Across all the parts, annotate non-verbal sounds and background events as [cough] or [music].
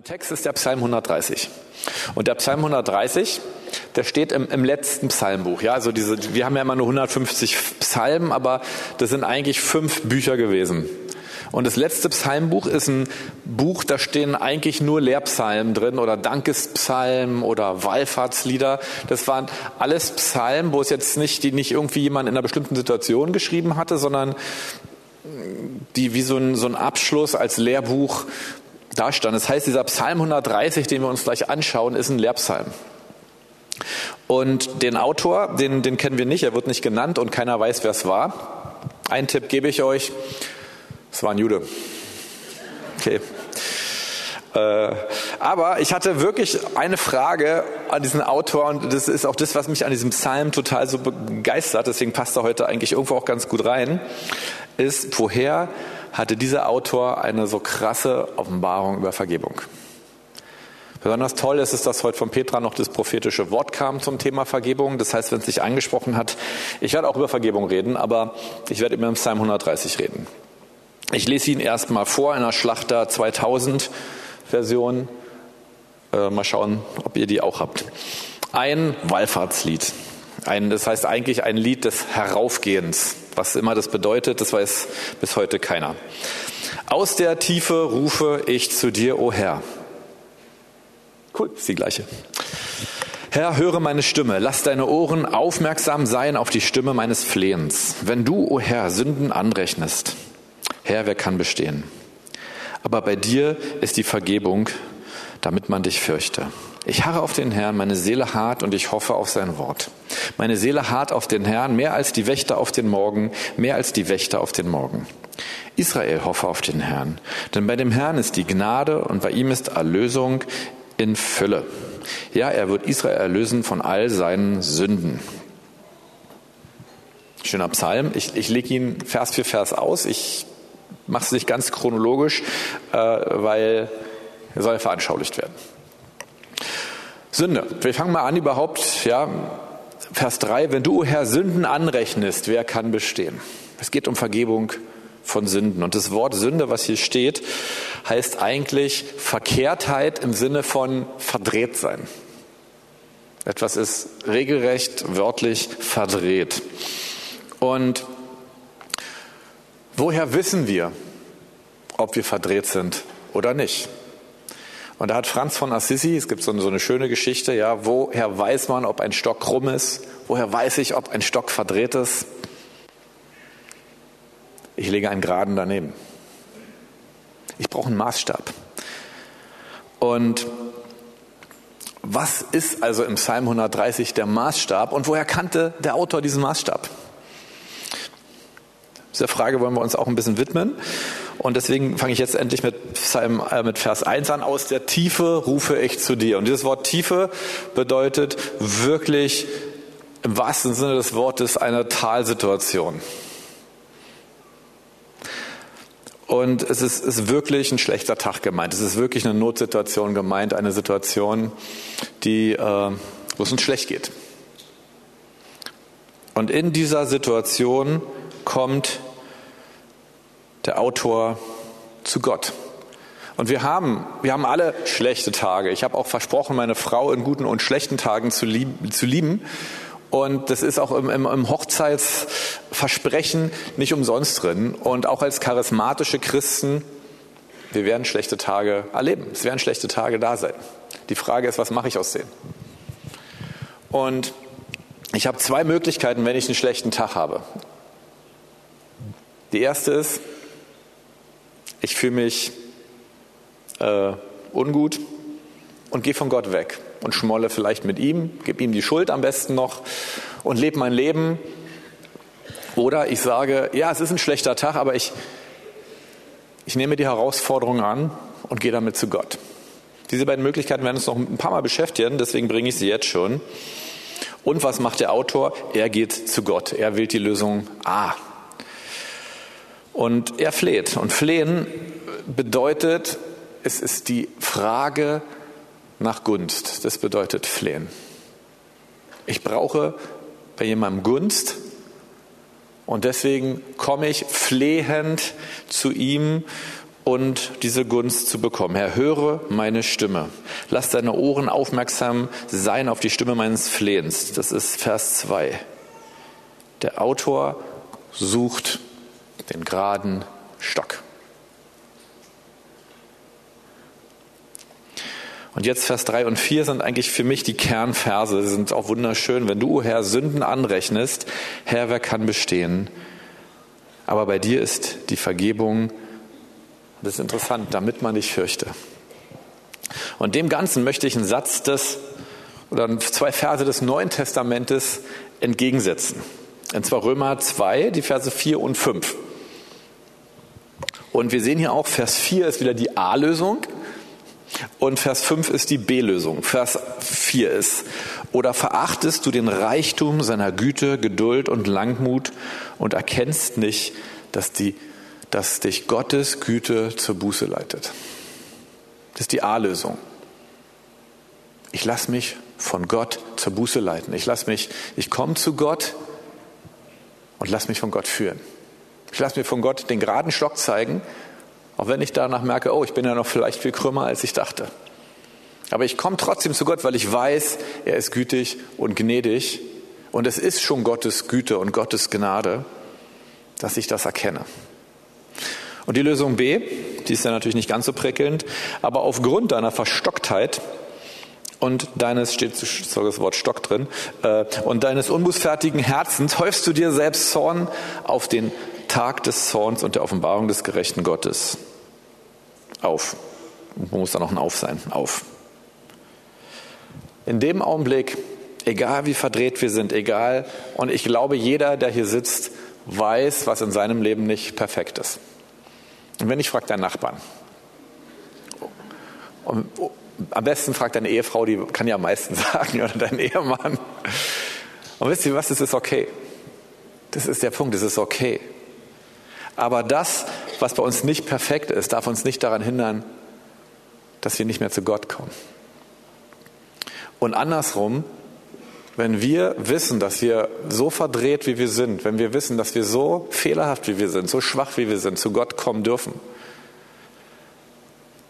Mein Text ist der Psalm 130. Und der Psalm 130, der steht im, im, letzten Psalmbuch. Ja, also diese, wir haben ja immer nur 150 Psalmen, aber das sind eigentlich fünf Bücher gewesen. Und das letzte Psalmbuch ist ein Buch, da stehen eigentlich nur Lehrpsalmen drin oder Dankespsalmen oder Wallfahrtslieder. Das waren alles Psalmen, wo es jetzt nicht, die nicht irgendwie jemand in einer bestimmten Situation geschrieben hatte, sondern die wie so ein, so ein Abschluss als Lehrbuch da stand. Das heißt, dieser Psalm 130, den wir uns gleich anschauen, ist ein Lehrpsalm. Und den Autor, den, den kennen wir nicht, er wird nicht genannt und keiner weiß, wer es war. Einen Tipp gebe ich euch, es war ein Jude. Okay. Äh, aber ich hatte wirklich eine Frage an diesen Autor und das ist auch das, was mich an diesem Psalm total so begeistert, deswegen passt er heute eigentlich irgendwo auch ganz gut rein, ist, woher hatte dieser Autor eine so krasse Offenbarung über Vergebung. Besonders toll ist es, dass heute von Petra noch das prophetische Wort kam zum Thema Vergebung. Das heißt, wenn es sich angesprochen hat, ich werde auch über Vergebung reden, aber ich werde immer im Psalm 130 reden. Ich lese ihn erstmal vor in der Schlachter 2000 Version. Äh, mal schauen, ob ihr die auch habt. Ein Wallfahrtslied. Ein, das heißt eigentlich ein Lied des Heraufgehens. Was immer das bedeutet, das weiß bis heute keiner. Aus der Tiefe rufe ich zu dir, o oh Herr. Cool, ist die gleiche. Herr, höre meine Stimme, lass deine Ohren aufmerksam sein auf die Stimme meines Flehens. Wenn du, o oh Herr, Sünden anrechnest, Herr, wer kann bestehen? Aber bei dir ist die Vergebung, damit man dich fürchte. Ich harre auf den Herrn, meine Seele hart und ich hoffe auf sein Wort. Meine Seele hart auf den Herrn, mehr als die Wächter auf den Morgen, mehr als die Wächter auf den Morgen. Israel hoffe auf den Herrn, denn bei dem Herrn ist die Gnade und bei ihm ist Erlösung in Fülle. Ja, er wird Israel erlösen von all seinen Sünden. Schöner Psalm. Ich, ich lege ihn Vers für Vers aus. Ich mache es nicht ganz chronologisch, äh, weil er soll veranschaulicht werden. Sünde. Wir fangen mal an überhaupt, ja, Vers 3, wenn du, Herr, Sünden anrechnest, wer kann bestehen? Es geht um Vergebung von Sünden. Und das Wort Sünde, was hier steht, heißt eigentlich Verkehrtheit im Sinne von verdreht sein. Etwas ist regelrecht, wörtlich verdreht. Und woher wissen wir, ob wir verdreht sind oder nicht? Und da hat Franz von Assisi, es gibt so eine, so eine schöne Geschichte, ja, woher weiß man, ob ein Stock krumm ist? Woher weiß ich, ob ein Stock verdreht ist? Ich lege einen Geraden daneben. Ich brauche einen Maßstab. Und was ist also im Psalm 130 der Maßstab und woher kannte der Autor diesen Maßstab? Dieser Frage wollen wir uns auch ein bisschen widmen. Und deswegen fange ich jetzt endlich mit, Psalm, äh, mit Vers 1 an. Aus der Tiefe rufe ich zu dir. Und dieses Wort Tiefe bedeutet wirklich im wahrsten Sinne des Wortes eine Talsituation. Und es ist, ist wirklich ein schlechter Tag gemeint. Es ist wirklich eine Notsituation gemeint, eine Situation, die, äh, wo es uns schlecht geht. Und in dieser Situation kommt der Autor zu Gott. Und wir haben, wir haben alle schlechte Tage. Ich habe auch versprochen, meine Frau in guten und schlechten Tagen zu, lieb, zu lieben. Und das ist auch im, im, im Hochzeitsversprechen nicht umsonst drin. Und auch als charismatische Christen, wir werden schlechte Tage erleben. Es werden schlechte Tage da sein. Die Frage ist, was mache ich aus denen? Und ich habe zwei Möglichkeiten, wenn ich einen schlechten Tag habe. Die erste ist, ich fühle mich äh, ungut und gehe von Gott weg und schmolle vielleicht mit ihm, gebe ihm die Schuld am besten noch und lebe mein Leben. Oder ich sage, ja, es ist ein schlechter Tag, aber ich, ich nehme die Herausforderung an und gehe damit zu Gott. Diese beiden Möglichkeiten werden uns noch ein paar Mal beschäftigen, deswegen bringe ich sie jetzt schon. Und was macht der Autor? Er geht zu Gott. Er wählt die Lösung A. Und er fleht. Und flehen bedeutet, es ist die Frage nach Gunst. Das bedeutet flehen. Ich brauche bei jemandem Gunst und deswegen komme ich flehend zu ihm und diese Gunst zu bekommen. Herr, höre meine Stimme. Lass deine Ohren aufmerksam sein auf die Stimme meines Flehens. Das ist Vers 2. Der Autor sucht den geraden Stock. Und jetzt Vers 3 und 4 sind eigentlich für mich die Kernverse, sie sind auch wunderschön. Wenn du, Herr, Sünden anrechnest, Herr, wer kann bestehen? Aber bei dir ist die Vergebung, das ist interessant, damit man dich fürchte. Und dem Ganzen möchte ich einen Satz des, oder zwei Verse des Neuen Testamentes entgegensetzen. Und zwar Römer 2, die Verse 4 und 5. Und wir sehen hier auch, Vers 4 ist wieder die A-Lösung und Vers 5 ist die B-Lösung. Vers 4 ist, oder verachtest du den Reichtum seiner Güte, Geduld und Langmut und erkennst nicht, dass, die, dass dich Gottes Güte zur Buße leitet. Das ist die A-Lösung. Ich lasse mich von Gott zur Buße leiten. Ich lasse mich, ich komme zu Gott und lasse mich von Gott führen. Ich lasse mir von Gott den geraden Stock zeigen auch wenn ich danach merke, oh, ich bin ja noch vielleicht viel krümmer, als ich dachte. Aber ich komme trotzdem zu Gott, weil ich weiß, er ist gütig und gnädig. Und es ist schon Gottes Güte und Gottes Gnade, dass ich das erkenne. Und die Lösung B, die ist ja natürlich nicht ganz so prickelnd, aber aufgrund deiner Verstocktheit und deines, steht sogar das Wort Stock drin, äh, und deines unbußfertigen Herzens häufst du dir selbst Zorn auf den Tag des Zorns und der Offenbarung des gerechten Gottes auf. Wo muss da noch ein Auf sein? Auf. In dem Augenblick, egal wie verdreht wir sind, egal, und ich glaube, jeder, der hier sitzt, weiß, was in seinem Leben nicht perfekt ist. Und wenn ich frage deinen Nachbarn, und am besten fragt deine Ehefrau, die kann ja am meisten [laughs] sagen, oder dein Ehemann. Und wisst ihr was, das ist okay. Das ist der Punkt, das ist okay. Aber das, was bei uns nicht perfekt ist, darf uns nicht daran hindern, dass wir nicht mehr zu Gott kommen. Und andersrum, wenn wir wissen, dass wir so verdreht, wie wir sind, wenn wir wissen, dass wir so fehlerhaft, wie wir sind, so schwach, wie wir sind, zu Gott kommen dürfen,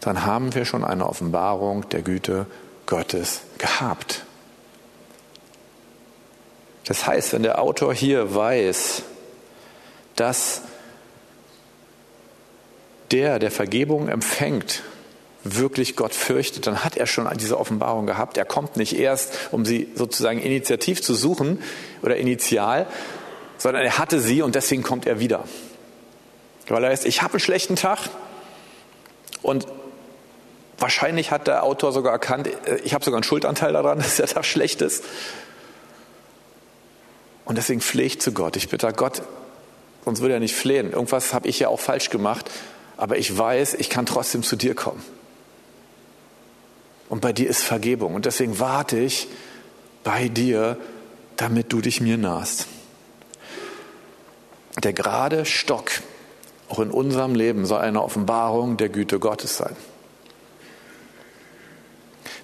dann haben wir schon eine Offenbarung der Güte Gottes gehabt. Das heißt, wenn der Autor hier weiß, dass der, der Vergebung empfängt, wirklich Gott fürchtet, dann hat er schon diese Offenbarung gehabt. Er kommt nicht erst, um sie sozusagen initiativ zu suchen oder initial, sondern er hatte sie und deswegen kommt er wieder. Weil er ist, ich habe einen schlechten Tag und wahrscheinlich hat der Autor sogar erkannt, äh, ich habe sogar einen Schuldanteil daran, [laughs] dass der Tag schlecht ist. Und deswegen flehe ich zu Gott. Ich bitte Gott, sonst würde er nicht flehen. Irgendwas habe ich ja auch falsch gemacht aber ich weiß, ich kann trotzdem zu dir kommen. Und bei dir ist Vergebung. Und deswegen warte ich bei dir, damit du dich mir nahst. Der gerade Stock, auch in unserem Leben, soll eine Offenbarung der Güte Gottes sein.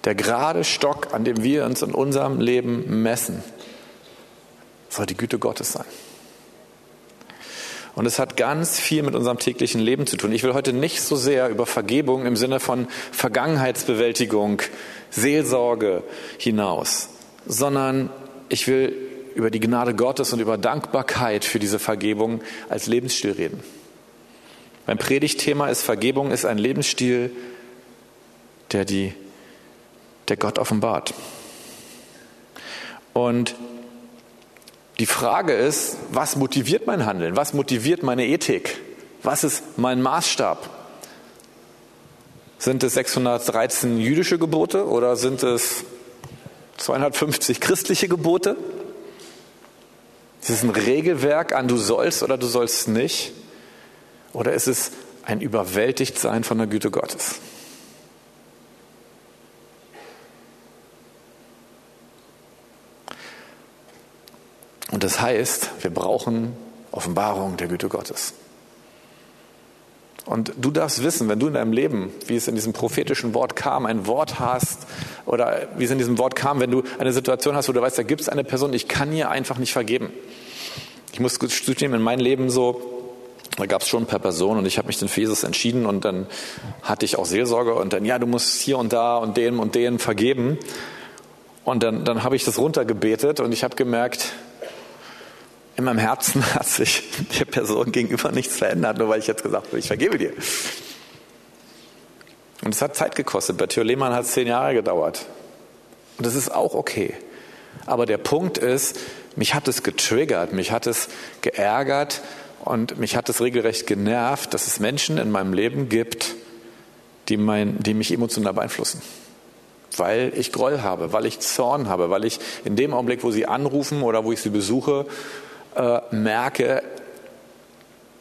Der gerade Stock, an dem wir uns in unserem Leben messen, soll die Güte Gottes sein. Und es hat ganz viel mit unserem täglichen Leben zu tun. Ich will heute nicht so sehr über Vergebung im Sinne von Vergangenheitsbewältigung, Seelsorge hinaus, sondern ich will über die Gnade Gottes und über Dankbarkeit für diese Vergebung als Lebensstil reden. Mein Predigtthema ist Vergebung ist ein Lebensstil, der die, der Gott offenbart. Und die Frage ist, was motiviert mein Handeln? Was motiviert meine Ethik? Was ist mein Maßstab? Sind es 613 jüdische Gebote oder sind es 250 christliche Gebote? Ist es ein Regelwerk an du sollst oder du sollst nicht? Oder ist es ein Überwältigtsein von der Güte Gottes? Und das heißt, wir brauchen Offenbarung der Güte Gottes. Und du darfst wissen, wenn du in deinem Leben, wie es in diesem prophetischen Wort kam, ein Wort hast oder wie es in diesem Wort kam, wenn du eine Situation hast, wo du weißt, da gibt es eine Person, ich kann ihr einfach nicht vergeben. Ich muss zugeben, in meinem Leben so, Da gab es schon per Person und ich habe mich dann für Jesus entschieden und dann hatte ich auch Seelsorge und dann, ja, du musst hier und da und dem und denen vergeben. Und dann, dann habe ich das runtergebetet und ich habe gemerkt, in meinem Herzen [laughs] hat sich der Person gegenüber nichts verändert, nur weil ich jetzt gesagt habe, ich vergebe dir. Und es hat Zeit gekostet. Bei Theo Lehmann hat es zehn Jahre gedauert. Und das ist auch okay. Aber der Punkt ist, mich hat es getriggert, mich hat es geärgert und mich hat es regelrecht genervt, dass es Menschen in meinem Leben gibt, die, mein, die mich emotional beeinflussen. Weil ich Groll habe, weil ich Zorn habe, weil ich in dem Augenblick, wo sie anrufen oder wo ich sie besuche, äh, merke,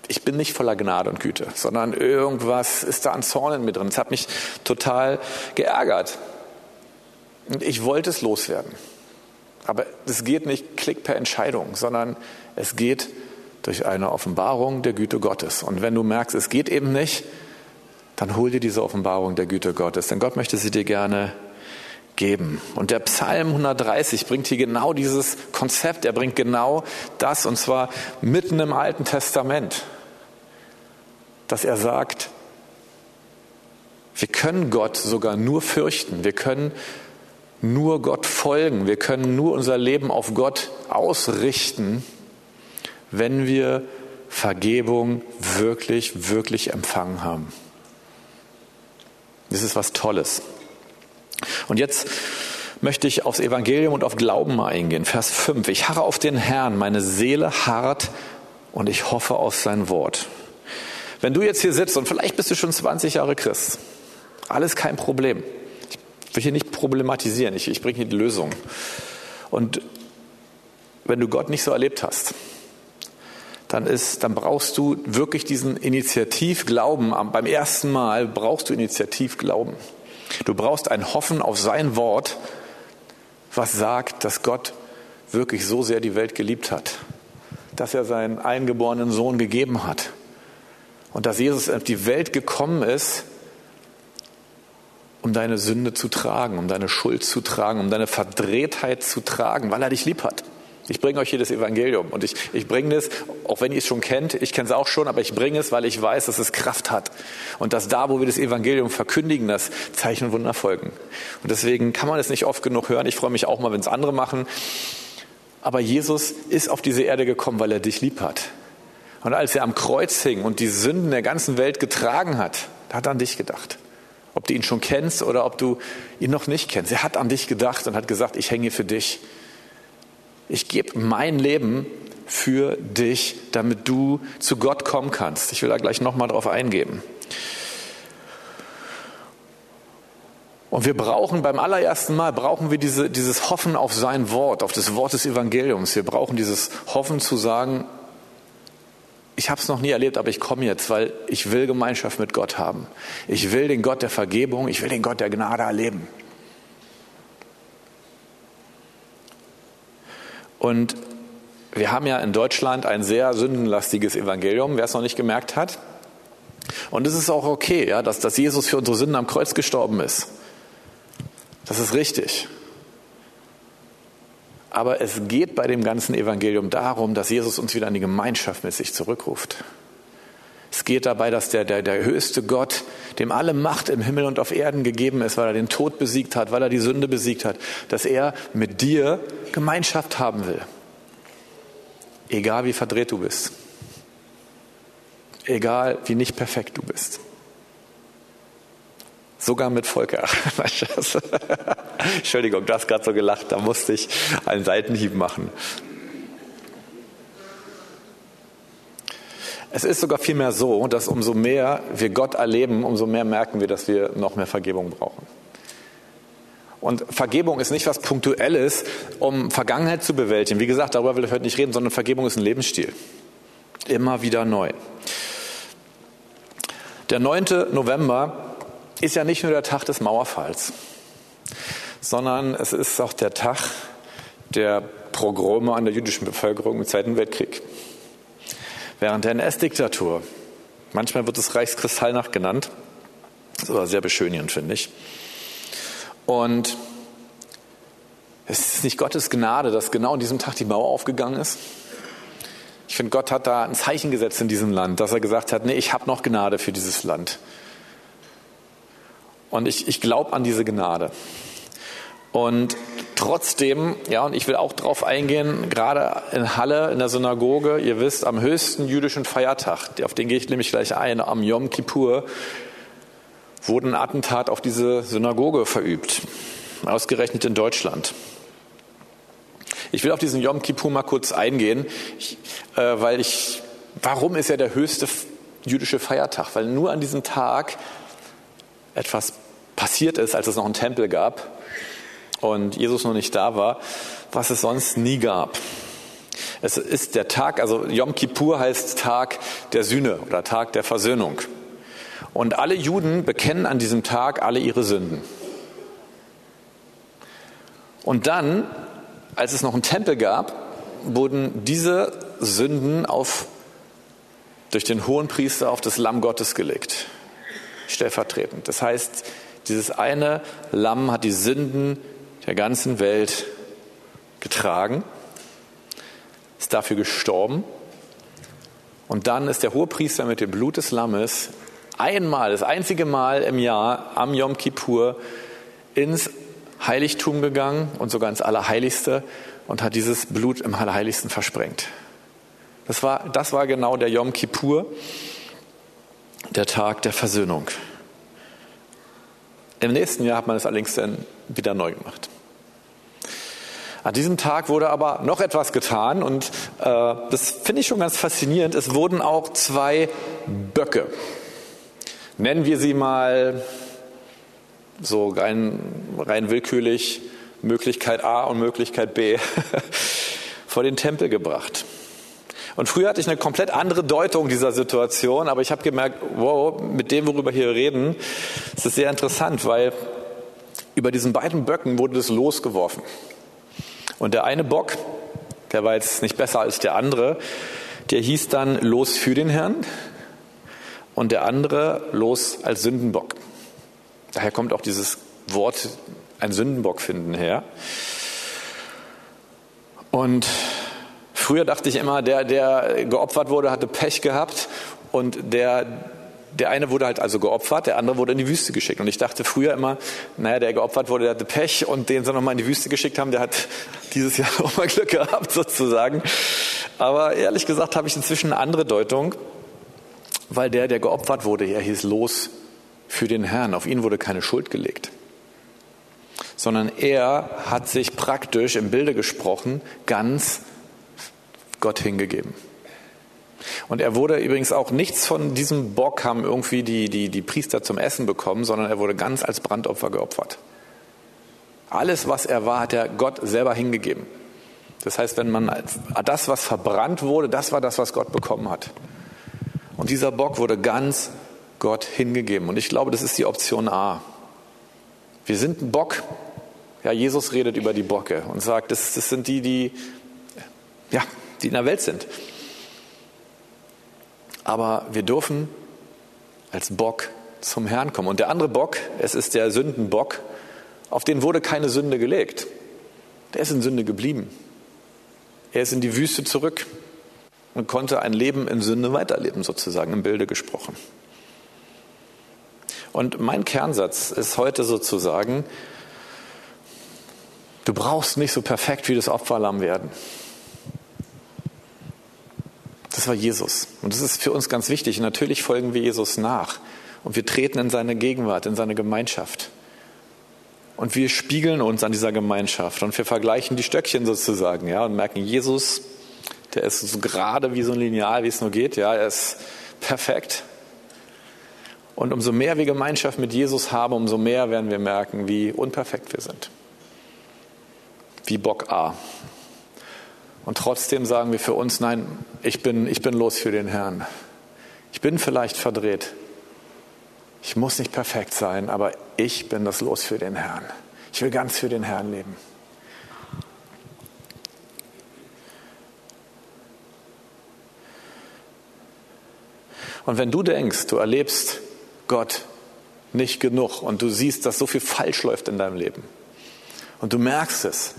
ich bin nicht voller Gnade und Güte, sondern irgendwas ist da an Zorn in mir drin. Es hat mich total geärgert. Und ich wollte es loswerden. Aber es geht nicht klick per Entscheidung, sondern es geht durch eine Offenbarung der Güte Gottes. Und wenn du merkst, es geht eben nicht, dann hol dir diese Offenbarung der Güte Gottes, denn Gott möchte sie dir gerne geben. Und der Psalm 130 bringt hier genau dieses Konzept, er bringt genau das, und zwar mitten im Alten Testament, dass er sagt, wir können Gott sogar nur fürchten, wir können nur Gott folgen, wir können nur unser Leben auf Gott ausrichten, wenn wir Vergebung wirklich, wirklich empfangen haben. Das ist was Tolles. Und jetzt möchte ich aufs Evangelium und auf Glauben eingehen. Vers 5. Ich harre auf den Herrn, meine Seele harrt und ich hoffe auf sein Wort. Wenn du jetzt hier sitzt und vielleicht bist du schon 20 Jahre Christ, alles kein Problem. Ich will hier nicht problematisieren, ich, ich bringe hier die Lösung. Und wenn du Gott nicht so erlebt hast, dann ist, dann brauchst du wirklich diesen Initiativglauben. Beim ersten Mal brauchst du Initiativglauben. Du brauchst ein Hoffen auf sein Wort, was sagt, dass Gott wirklich so sehr die Welt geliebt hat, dass er seinen eingeborenen Sohn gegeben hat und dass Jesus auf die Welt gekommen ist, um deine Sünde zu tragen, um deine Schuld zu tragen, um deine Verdrehtheit zu tragen, weil er dich lieb hat. Ich bringe euch hier das Evangelium und ich, ich bringe es, auch wenn ihr es schon kennt, ich kenne es auch schon, aber ich bringe es, weil ich weiß, dass es Kraft hat und dass da, wo wir das Evangelium verkündigen, das Zeichen und Wunder folgen. Und deswegen kann man es nicht oft genug hören. Ich freue mich auch mal, wenn es andere machen. Aber Jesus ist auf diese Erde gekommen, weil er dich lieb hat. Und als er am Kreuz hing und die Sünden der ganzen Welt getragen hat, da hat er an dich gedacht. Ob du ihn schon kennst oder ob du ihn noch nicht kennst. Er hat an dich gedacht und hat gesagt, ich hänge für dich. Ich gebe mein Leben für dich, damit du zu Gott kommen kannst. Ich will da gleich nochmal drauf eingehen. Und wir brauchen beim allerersten Mal, brauchen wir diese, dieses Hoffen auf sein Wort, auf das Wort des Evangeliums. Wir brauchen dieses Hoffen zu sagen, ich habe es noch nie erlebt, aber ich komme jetzt, weil ich will Gemeinschaft mit Gott haben. Ich will den Gott der Vergebung, ich will den Gott der Gnade erleben. Und wir haben ja in Deutschland ein sehr sündenlastiges Evangelium, wer es noch nicht gemerkt hat. Und es ist auch okay, ja, dass, dass Jesus für unsere Sünden am Kreuz gestorben ist. Das ist richtig. Aber es geht bei dem ganzen Evangelium darum, dass Jesus uns wieder in die Gemeinschaft mit sich zurückruft. Es geht dabei, dass der, der, der höchste Gott, dem alle Macht im Himmel und auf Erden gegeben ist, weil er den Tod besiegt hat, weil er die Sünde besiegt hat, dass er mit dir Gemeinschaft haben will. Egal wie verdreht du bist. Egal wie nicht perfekt du bist. Sogar mit Volker. [laughs] [laughs] Entschuldigung, du hast gerade so gelacht, da musste ich einen Seitenhieb machen. Es ist sogar vielmehr so, dass umso mehr wir Gott erleben, umso mehr merken wir, dass wir noch mehr Vergebung brauchen. Und Vergebung ist nicht was Punktuelles, um Vergangenheit zu bewältigen. Wie gesagt, darüber will ich heute nicht reden, sondern Vergebung ist ein Lebensstil. Immer wieder neu. Der 9. November ist ja nicht nur der Tag des Mauerfalls, sondern es ist auch der Tag der Pogrome an der jüdischen Bevölkerung im Zweiten Weltkrieg während der NS-Diktatur. Manchmal wird es Reichskristallnacht genannt. Das war sehr beschönigend, finde ich. Und es ist nicht Gottes Gnade, dass genau an diesem Tag die Mauer aufgegangen ist. Ich finde, Gott hat da ein Zeichen gesetzt in diesem Land, dass er gesagt hat, nee, ich habe noch Gnade für dieses Land. Und ich, ich glaube an diese Gnade. Und trotzdem, ja, und ich will auch darauf eingehen, gerade in Halle, in der Synagoge, ihr wisst, am höchsten jüdischen Feiertag, auf den gehe ich nämlich gleich ein, am Yom Kippur, wurde ein Attentat auf diese Synagoge verübt, ausgerechnet in Deutschland. Ich will auf diesen Yom Kippur mal kurz eingehen, ich, äh, weil ich, warum ist er der höchste jüdische Feiertag? Weil nur an diesem Tag etwas passiert ist, als es noch einen Tempel gab und Jesus noch nicht da war, was es sonst nie gab. Es ist der Tag, also Yom Kippur heißt Tag der Sühne oder Tag der Versöhnung. Und alle Juden bekennen an diesem Tag alle ihre Sünden. Und dann, als es noch einen Tempel gab, wurden diese Sünden auf, durch den hohen Priester auf das Lamm Gottes gelegt, stellvertretend. Das heißt, dieses eine Lamm hat die Sünden der ganzen Welt getragen, ist dafür gestorben. Und dann ist der Hohepriester mit dem Blut des Lammes einmal, das einzige Mal im Jahr am Yom Kippur ins Heiligtum gegangen und sogar ins Allerheiligste und hat dieses Blut im Allerheiligsten versprengt. Das war, das war genau der Yom Kippur, der Tag der Versöhnung. Im nächsten Jahr hat man es allerdings dann wieder neu gemacht. An diesem Tag wurde aber noch etwas getan und äh, das finde ich schon ganz faszinierend. Es wurden auch zwei Böcke, nennen wir sie mal so rein, rein willkürlich, Möglichkeit A und Möglichkeit B, [laughs] vor den Tempel gebracht. Und früher hatte ich eine komplett andere Deutung dieser Situation, aber ich habe gemerkt, wow, mit dem, worüber wir hier reden, ist es sehr interessant, weil über diesen beiden Böcken wurde das losgeworfen. Und der eine Bock, der war jetzt nicht besser als der andere, der hieß dann Los für den Herrn und der andere Los als Sündenbock. Daher kommt auch dieses Wort ein Sündenbock finden her. Und früher dachte ich immer, der, der geopfert wurde, hatte Pech gehabt und der, der eine wurde halt also geopfert, der andere wurde in die Wüste geschickt. Und ich dachte früher immer, naja, der geopfert wurde, der hatte Pech und den sie nochmal in die Wüste geschickt haben, der hat [laughs] dieses Jahr auch mal Glück gehabt [laughs] sozusagen. Aber ehrlich gesagt habe ich inzwischen eine andere Deutung, weil der, der geopfert wurde, er hieß los für den Herrn. Auf ihn wurde keine Schuld gelegt, sondern er hat sich praktisch im Bilde gesprochen ganz Gott hingegeben. Und er wurde übrigens auch nichts von diesem Bock haben irgendwie die, die, die Priester zum Essen bekommen, sondern er wurde ganz als Brandopfer geopfert. Alles, was er war, hat er Gott selber hingegeben. Das heißt, wenn man das, was verbrannt wurde, das war das, was Gott bekommen hat. Und dieser Bock wurde ganz Gott hingegeben. Und ich glaube, das ist die Option A. Wir sind ein Bock. Ja, Jesus redet über die Bocke und sagt, das, das sind die, die, ja, die in der Welt sind. Aber wir dürfen als Bock zum Herrn kommen. Und der andere Bock, es ist der Sündenbock, auf den wurde keine Sünde gelegt. Der ist in Sünde geblieben. Er ist in die Wüste zurück und konnte ein Leben in Sünde weiterleben, sozusagen im Bilde gesprochen. Und mein Kernsatz ist heute sozusagen, du brauchst nicht so perfekt wie das Opferlamm werden. Das war Jesus. Und das ist für uns ganz wichtig. natürlich folgen wir Jesus nach. Und wir treten in seine Gegenwart, in seine Gemeinschaft. Und wir spiegeln uns an dieser Gemeinschaft. Und wir vergleichen die Stöckchen sozusagen, ja, und merken, Jesus, der ist so gerade wie so ein Lineal, wie es nur geht, ja, er ist perfekt. Und umso mehr wir Gemeinschaft mit Jesus haben, umso mehr werden wir merken, wie unperfekt wir sind. Wie Bock A. Und trotzdem sagen wir für uns, nein, ich bin, ich bin los für den Herrn. Ich bin vielleicht verdreht. Ich muss nicht perfekt sein, aber ich bin das Los für den Herrn. Ich will ganz für den Herrn leben. Und wenn du denkst, du erlebst Gott nicht genug und du siehst, dass so viel falsch läuft in deinem Leben und du merkst es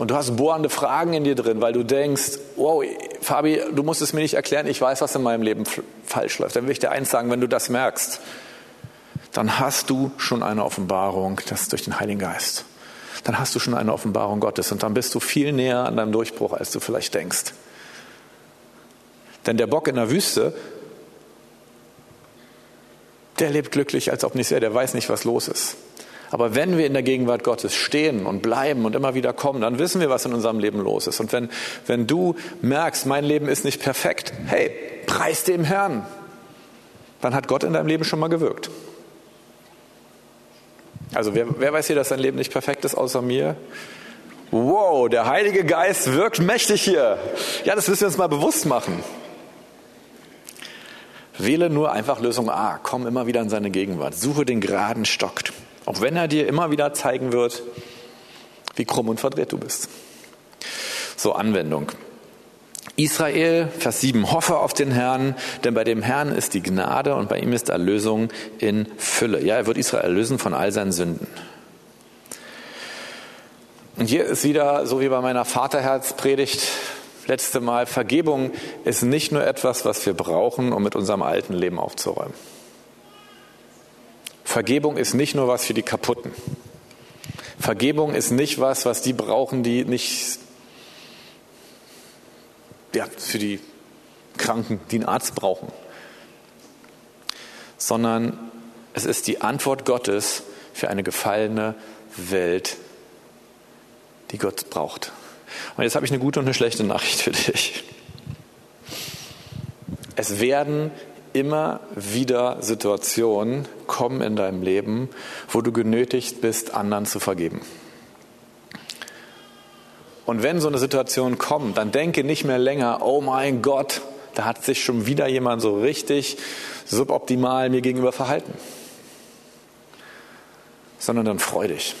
und du hast bohrende Fragen in dir drin, weil du denkst, wow, Fabi, du musst es mir nicht erklären, ich weiß, was in meinem Leben falsch läuft. Dann will ich dir eins sagen, wenn du das merkst, dann hast du schon eine Offenbarung, das durch den Heiligen Geist. Dann hast du schon eine Offenbarung Gottes und dann bist du viel näher an deinem Durchbruch, als du vielleicht denkst. Denn der Bock in der Wüste, der lebt glücklich, als ob nicht sehr, der weiß nicht, was los ist. Aber wenn wir in der Gegenwart Gottes stehen und bleiben und immer wieder kommen, dann wissen wir, was in unserem Leben los ist. Und wenn, wenn du merkst, mein Leben ist nicht perfekt, hey, preis dem Herrn, dann hat Gott in deinem Leben schon mal gewirkt. Also wer, wer weiß hier, dass sein Leben nicht perfekt ist, außer mir? Wow, der Heilige Geist wirkt mächtig hier. Ja, das müssen wir uns mal bewusst machen. Wähle nur einfach Lösung A. Komm immer wieder in seine Gegenwart. Suche den geraden Stock. Auch wenn er dir immer wieder zeigen wird, wie krumm und verdreht du bist. So, Anwendung. Israel, Vers 7, hoffe auf den Herrn, denn bei dem Herrn ist die Gnade und bei ihm ist Erlösung in Fülle. Ja, er wird Israel erlösen von all seinen Sünden. Und hier ist wieder, so wie bei meiner Vaterherzpredigt letzte Mal, Vergebung ist nicht nur etwas, was wir brauchen, um mit unserem alten Leben aufzuräumen. Vergebung ist nicht nur was für die Kaputten. Vergebung ist nicht was, was die brauchen, die nicht, ja, für die Kranken, die einen Arzt brauchen. Sondern es ist die Antwort Gottes für eine gefallene Welt, die Gott braucht. Und jetzt habe ich eine gute und eine schlechte Nachricht für dich. Es werden immer wieder Situationen kommen in deinem Leben, wo du genötigt bist, anderen zu vergeben. Und wenn so eine Situation kommt, dann denke nicht mehr länger, oh mein Gott, da hat sich schon wieder jemand so richtig suboptimal mir gegenüber verhalten. Sondern dann freu dich.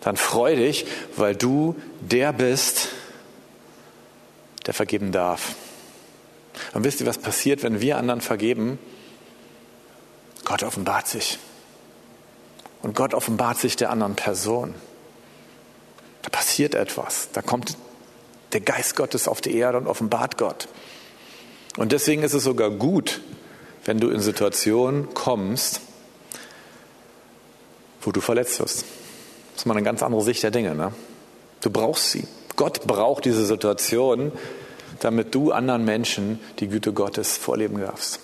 Dann freu dich, weil du der bist, der vergeben darf. Und wisst ihr, was passiert, wenn wir anderen vergeben? Gott offenbart sich. Und Gott offenbart sich der anderen Person. Da passiert etwas. Da kommt der Geist Gottes auf die Erde und offenbart Gott. Und deswegen ist es sogar gut, wenn du in Situationen kommst, wo du verletzt wirst. Das ist mal eine ganz andere Sicht der Dinge. Ne? Du brauchst sie. Gott braucht diese Situation, damit du anderen Menschen die Güte Gottes vorleben darfst.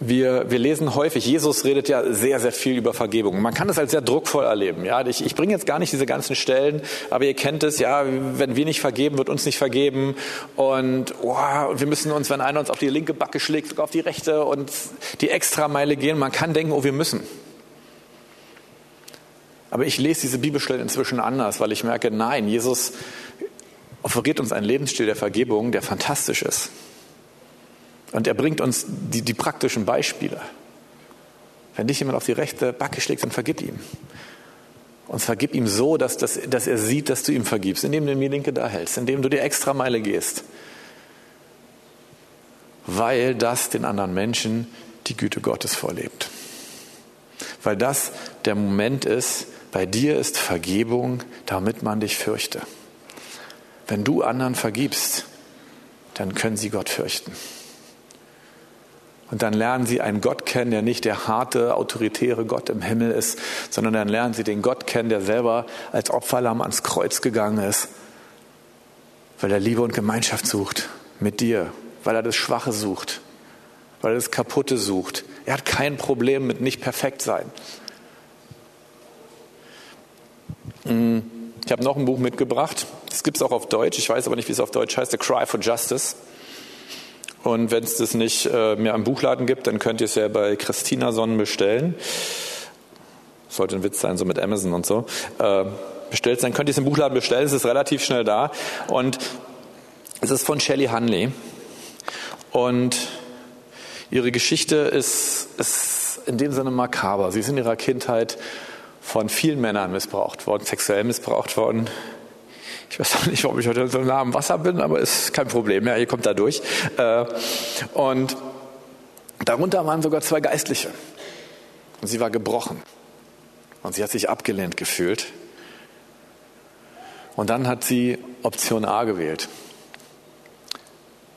Wir, wir lesen häufig, Jesus redet ja sehr, sehr viel über Vergebung. Man kann das als sehr druckvoll erleben. Ja, ich, ich bringe jetzt gar nicht diese ganzen Stellen, aber ihr kennt es, ja, wenn wir nicht vergeben, wird uns nicht vergeben. Und oh, wir müssen uns, wenn einer uns auf die linke Backe schlägt, sogar auf die rechte und die Extrameile gehen. Man kann denken, oh, wir müssen. Aber ich lese diese Bibelstellen inzwischen anders, weil ich merke, nein, Jesus offeriert uns einen Lebensstil der Vergebung, der fantastisch ist. Und er bringt uns die, die praktischen Beispiele. Wenn dich jemand auf die rechte Backe schlägt, dann vergib ihm. Und vergib ihm so, dass, dass, dass er sieht, dass du ihm vergibst, indem du ihm die linke da hältst, indem du die extra Meile gehst. Weil das den anderen Menschen die Güte Gottes vorlebt. Weil das der Moment ist, bei dir ist Vergebung, damit man dich fürchte. Wenn du anderen vergibst, dann können sie Gott fürchten. Und dann lernen sie einen Gott kennen, der nicht der harte, autoritäre Gott im Himmel ist, sondern dann lernen sie den Gott kennen, der selber als Opferlamm ans Kreuz gegangen ist, weil er Liebe und Gemeinschaft sucht mit dir, weil er das Schwache sucht, weil er das Kaputte sucht. Er hat kein Problem mit nicht perfekt sein. Mm, ich habe noch ein Buch mitgebracht. Das gibt es auch auf Deutsch. Ich weiß aber nicht, wie es auf Deutsch heißt. The Cry for Justice. Und wenn es das nicht äh, mehr am Buchladen gibt, dann könnt ihr es ja bei Christina Sonnen bestellen. Sollte ein Witz sein, so mit Amazon und so. Äh, bestellt sein, könnt ihr es im Buchladen bestellen. Es ist relativ schnell da. Und es ist von Shelley Hunley. Und ihre Geschichte ist, ist in dem Sinne makaber. Sie ist in ihrer Kindheit von vielen Männern missbraucht worden, sexuell missbraucht worden. Ich weiß auch nicht, warum ich heute so nah am Wasser bin, aber ist kein Problem. Ja, ihr kommt da durch. Äh, und darunter waren sogar zwei Geistliche. Und sie war gebrochen. Und sie hat sich abgelehnt gefühlt. Und dann hat sie Option A gewählt.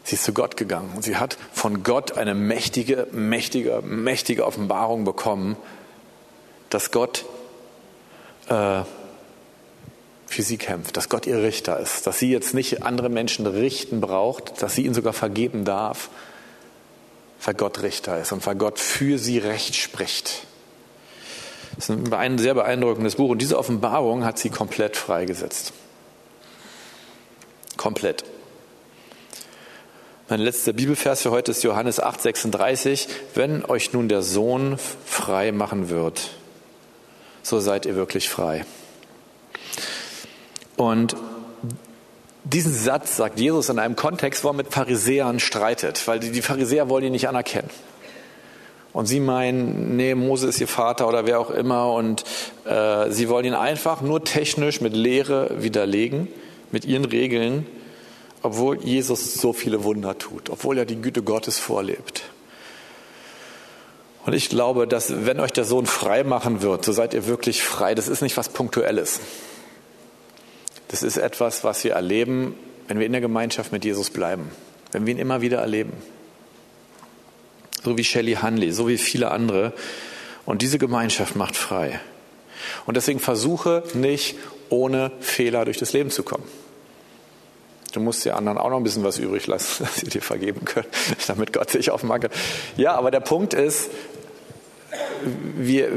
Sie ist zu Gott gegangen und sie hat von Gott eine mächtige, mächtige, mächtige Offenbarung bekommen, dass Gott äh, für sie kämpft, dass Gott ihr Richter ist, dass sie jetzt nicht andere Menschen richten braucht, dass sie ihnen sogar vergeben darf, weil Gott Richter ist und weil Gott für sie Recht spricht. Das ist ein sehr beeindruckendes Buch und diese Offenbarung hat sie komplett freigesetzt. Komplett. Mein letzter Bibelvers für heute ist Johannes 8, 36. Wenn euch nun der Sohn frei machen wird, so seid ihr wirklich frei. Und diesen Satz sagt Jesus in einem Kontext, wo er mit Pharisäern streitet, weil die Pharisäer wollen ihn nicht anerkennen. Und sie meinen, nee, Mose ist ihr Vater oder wer auch immer. Und äh, sie wollen ihn einfach nur technisch mit Lehre widerlegen, mit ihren Regeln, obwohl Jesus so viele Wunder tut, obwohl er die Güte Gottes vorlebt. Und ich glaube, dass wenn euch der Sohn frei machen wird, so seid ihr wirklich frei. Das ist nicht was Punktuelles. Das ist etwas, was wir erleben, wenn wir in der Gemeinschaft mit Jesus bleiben, wenn wir ihn immer wieder erleben. So wie Shelley Hanley, so wie viele andere. Und diese Gemeinschaft macht frei. Und deswegen versuche nicht ohne Fehler durch das Leben zu kommen. Du musst den anderen auch noch ein bisschen was übrig lassen, [laughs] dass sie dir vergeben können, [laughs] damit Gott sich aufmachen kann. Ja, aber der Punkt ist, wir,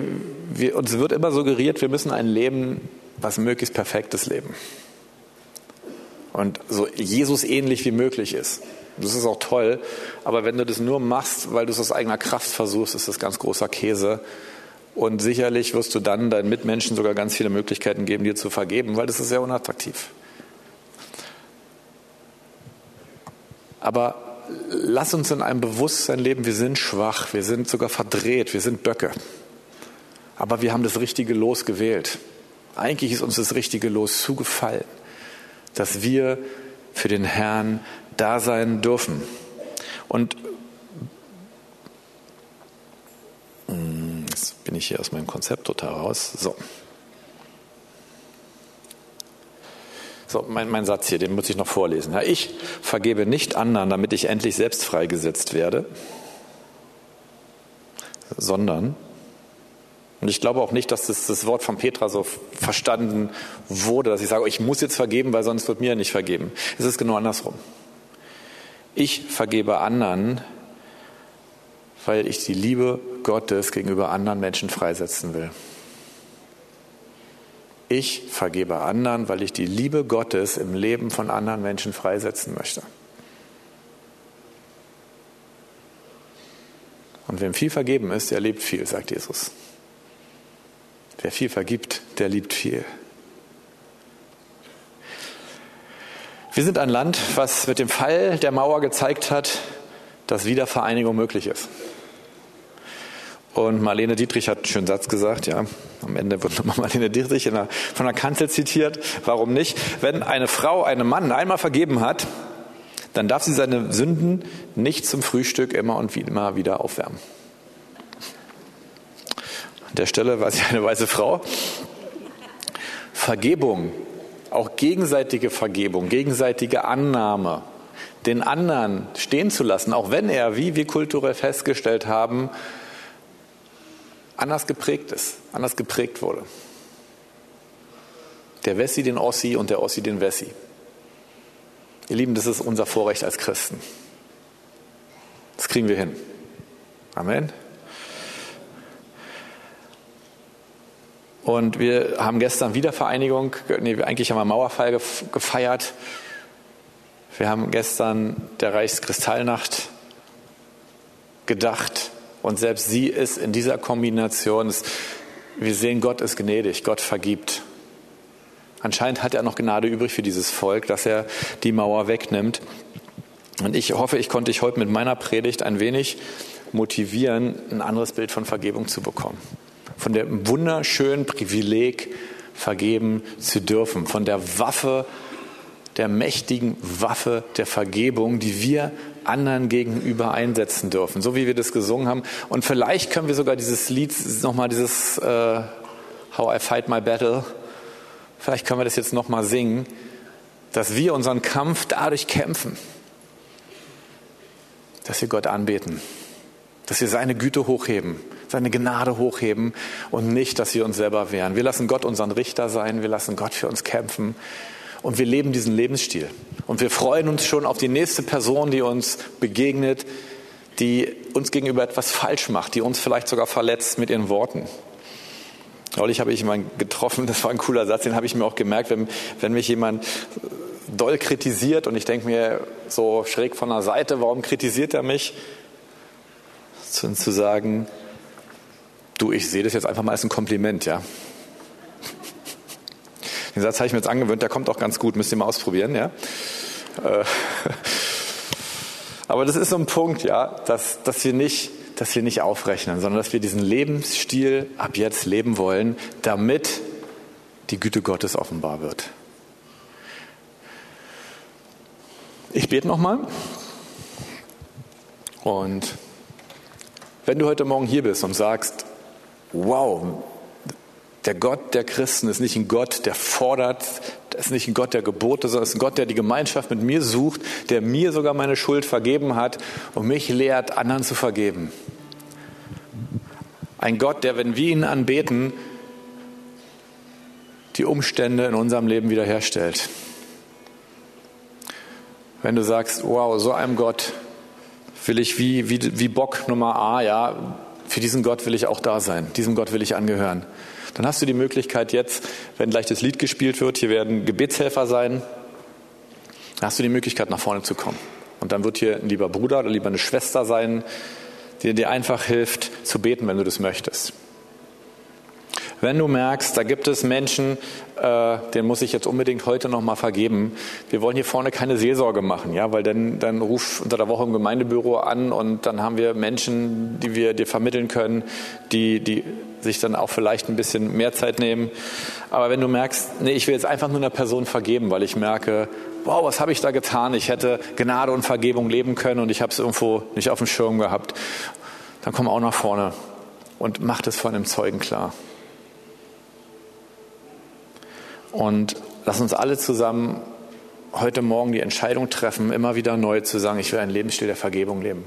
wir, uns wird immer suggeriert, wir müssen ein Leben, was möglichst perfektes leben. Und so Jesus ähnlich wie möglich ist. Das ist auch toll, aber wenn du das nur machst, weil du es aus eigener Kraft versuchst, ist das ganz großer Käse. Und sicherlich wirst du dann deinen Mitmenschen sogar ganz viele Möglichkeiten geben, dir zu vergeben, weil das ist sehr unattraktiv. Aber lass uns in einem Bewusstsein leben, wir sind schwach, wir sind sogar verdreht, wir sind Böcke. Aber wir haben das richtige Los gewählt. Eigentlich ist uns das richtige Los zugefallen, dass wir für den Herrn da sein dürfen. Und hm, jetzt bin ich hier aus meinem Konzept total raus. So. So, mein, mein Satz hier, den muss ich noch vorlesen. Ja, ich vergebe nicht anderen, damit ich endlich selbst freigesetzt werde, sondern, und ich glaube auch nicht, dass das, das Wort von Petra so verstanden wurde, dass ich sage, ich muss jetzt vergeben, weil sonst wird mir nicht vergeben. Es ist genau andersrum. Ich vergebe anderen, weil ich die Liebe Gottes gegenüber anderen Menschen freisetzen will. Ich vergebe anderen, weil ich die Liebe Gottes im Leben von anderen Menschen freisetzen möchte. Und wem viel vergeben ist, der lebt viel, sagt Jesus. Wer viel vergibt, der liebt viel. Wir sind ein Land, was mit dem Fall der Mauer gezeigt hat, dass Wiedervereinigung möglich ist. Und Marlene Dietrich hat einen schönen Satz gesagt, ja. Am Ende wird nochmal [laughs] Marlene Dietrich der, von der Kanzel zitiert. Warum nicht? Wenn eine Frau einem Mann einmal vergeben hat, dann darf sie seine Sünden nicht zum Frühstück immer und immer wieder aufwärmen. An der Stelle war sie eine weiße Frau. Vergebung, auch gegenseitige Vergebung, gegenseitige Annahme, den anderen stehen zu lassen, auch wenn er, wie wir kulturell festgestellt haben, anders geprägt ist, anders geprägt wurde. Der Wessi den Ossi und der Ossi den Wessi. Ihr Lieben, das ist unser Vorrecht als Christen. Das kriegen wir hin. Amen. Und wir haben gestern Wiedervereinigung, nee, eigentlich haben wir Mauerfall gefeiert. Wir haben gestern der Reichskristallnacht gedacht. Und selbst sie ist in dieser Kombination, wir sehen, Gott ist gnädig, Gott vergibt. Anscheinend hat er noch Gnade übrig für dieses Volk, dass er die Mauer wegnimmt. Und ich hoffe, ich konnte dich heute mit meiner Predigt ein wenig motivieren, ein anderes Bild von Vergebung zu bekommen. Von dem wunderschönen Privileg, vergeben zu dürfen. Von der Waffe, der mächtigen Waffe der Vergebung, die wir anderen gegenüber einsetzen dürfen, so wie wir das gesungen haben. Und vielleicht können wir sogar dieses Lied, nochmal dieses äh, How I Fight My Battle vielleicht können wir das jetzt nochmal singen, dass wir unseren Kampf dadurch kämpfen, dass wir Gott anbeten, dass wir seine Güte hochheben, seine Gnade hochheben und nicht, dass wir uns selber wehren. Wir lassen Gott unseren Richter sein, wir lassen Gott für uns kämpfen und wir leben diesen Lebensstil. Und wir freuen uns schon auf die nächste Person, die uns begegnet, die uns gegenüber etwas falsch macht, die uns vielleicht sogar verletzt mit ihren Worten. Neulich habe ich jemanden getroffen, [laughs] das war ein cooler Satz, den habe ich mir auch gemerkt, wenn, wenn mich jemand doll kritisiert und ich denke mir so schräg von der Seite, warum kritisiert er mich? Zu, zu sagen, du, ich sehe das jetzt einfach mal als ein Kompliment, ja. Den Satz habe ich mir jetzt angewöhnt, der kommt auch ganz gut, müsst ihr mal ausprobieren, ja. Äh, [laughs] aber das ist so ein Punkt, ja, dass, dass wir nicht, dass wir nicht aufrechnen, sondern dass wir diesen Lebensstil ab jetzt leben wollen, damit die Güte Gottes offenbar wird. Ich bete nochmal. Und wenn du heute Morgen hier bist und sagst, wow, der Gott der Christen ist nicht ein Gott, der fordert, ist nicht ein Gott der Gebote, sondern ist ein Gott, der die Gemeinschaft mit mir sucht, der mir sogar meine Schuld vergeben hat und mich lehrt, anderen zu vergeben. Ein Gott, der, wenn wir ihn anbeten, die Umstände in unserem Leben wiederherstellt. Wenn du sagst, wow, so einem Gott will ich wie, wie, wie Bock Nummer A, ja, für diesen Gott will ich auch da sein, diesem Gott will ich angehören. Dann hast du die Möglichkeit jetzt, wenn gleich das Lied gespielt wird, hier werden Gebetshelfer sein, dann hast du die Möglichkeit, nach vorne zu kommen. Und dann wird hier ein lieber Bruder oder lieber eine Schwester sein, die dir einfach hilft, zu beten, wenn du das möchtest. Wenn du merkst, da gibt es Menschen, äh, den muss ich jetzt unbedingt heute noch mal vergeben. Wir wollen hier vorne keine Seelsorge machen, ja, weil dann, dann ruf unter der Woche im Gemeindebüro an und dann haben wir Menschen, die wir dir vermitteln können, die, die sich dann auch vielleicht ein bisschen mehr Zeit nehmen. Aber wenn du merkst, nee, ich will jetzt einfach nur einer Person vergeben, weil ich merke, wow, was habe ich da getan? Ich hätte Gnade und Vergebung leben können und ich habe es irgendwo nicht auf dem Schirm gehabt. Dann komm auch nach vorne und mach das vor einem Zeugen klar. Und lass uns alle zusammen heute Morgen die Entscheidung treffen, immer wieder neu zu sagen, ich will einen Lebensstil der Vergebung leben.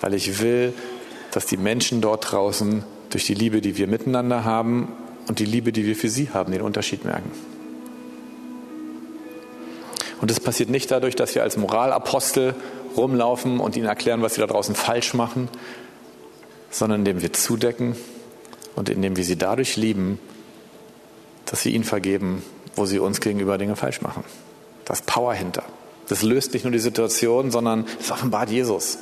Weil ich will, dass die Menschen dort draußen durch die Liebe, die wir miteinander haben und die Liebe, die wir für sie haben, den Unterschied merken. Und das passiert nicht dadurch, dass wir als Moralapostel rumlaufen und ihnen erklären, was sie da draußen falsch machen, sondern indem wir zudecken und indem wir sie dadurch lieben, dass wir ihnen vergeben, wo sie uns gegenüber Dinge falsch machen. Das Power hinter. Das löst nicht nur die Situation, sondern es offenbart Jesus.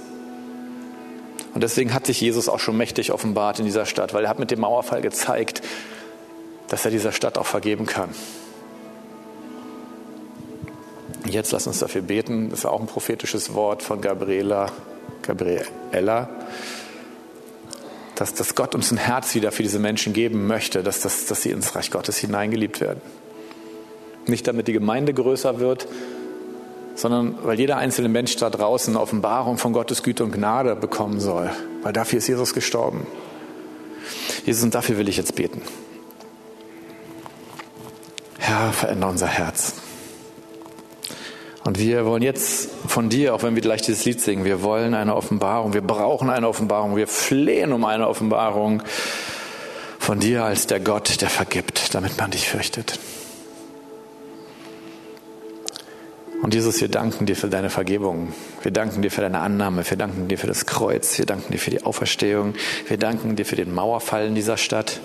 Und deswegen hat sich Jesus auch schon mächtig offenbart in dieser Stadt, weil er hat mit dem Mauerfall gezeigt, dass er dieser Stadt auch vergeben kann. Jetzt lass uns dafür beten. Das ist auch ein prophetisches Wort von Gabriela, Gabriella dass, dass Gott uns ein Herz wieder für diese Menschen geben möchte, dass, dass, dass sie ins Reich Gottes hineingeliebt werden. Nicht damit die Gemeinde größer wird, sondern weil jeder einzelne Mensch da draußen eine Offenbarung von Gottes Güte und Gnade bekommen soll, weil dafür ist Jesus gestorben. Jesus, und dafür will ich jetzt beten. Herr, verändere unser Herz. Und wir wollen jetzt von dir, auch wenn wir gleich dieses Lied singen, wir wollen eine Offenbarung, wir brauchen eine Offenbarung, wir flehen um eine Offenbarung von dir als der Gott, der vergibt, damit man dich fürchtet. Und Jesus, wir danken dir für deine Vergebung. Wir danken dir für deine Annahme. Wir danken dir für das Kreuz. Wir danken dir für die Auferstehung. Wir danken dir für den Mauerfall in dieser Stadt.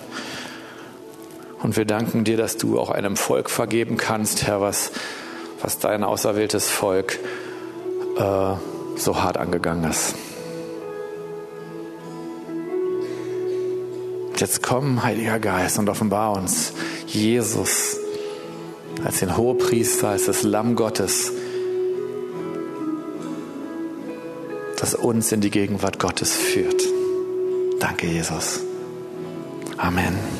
Und wir danken dir, dass du auch einem Volk vergeben kannst, Herr, was was dein auserwähltes Volk äh, so hart angegangen ist. Jetzt komm, Heiliger Geist, und offenbar uns Jesus als den Hohepriester, als das Lamm Gottes, das uns in die Gegenwart Gottes führt. Danke, Jesus. Amen.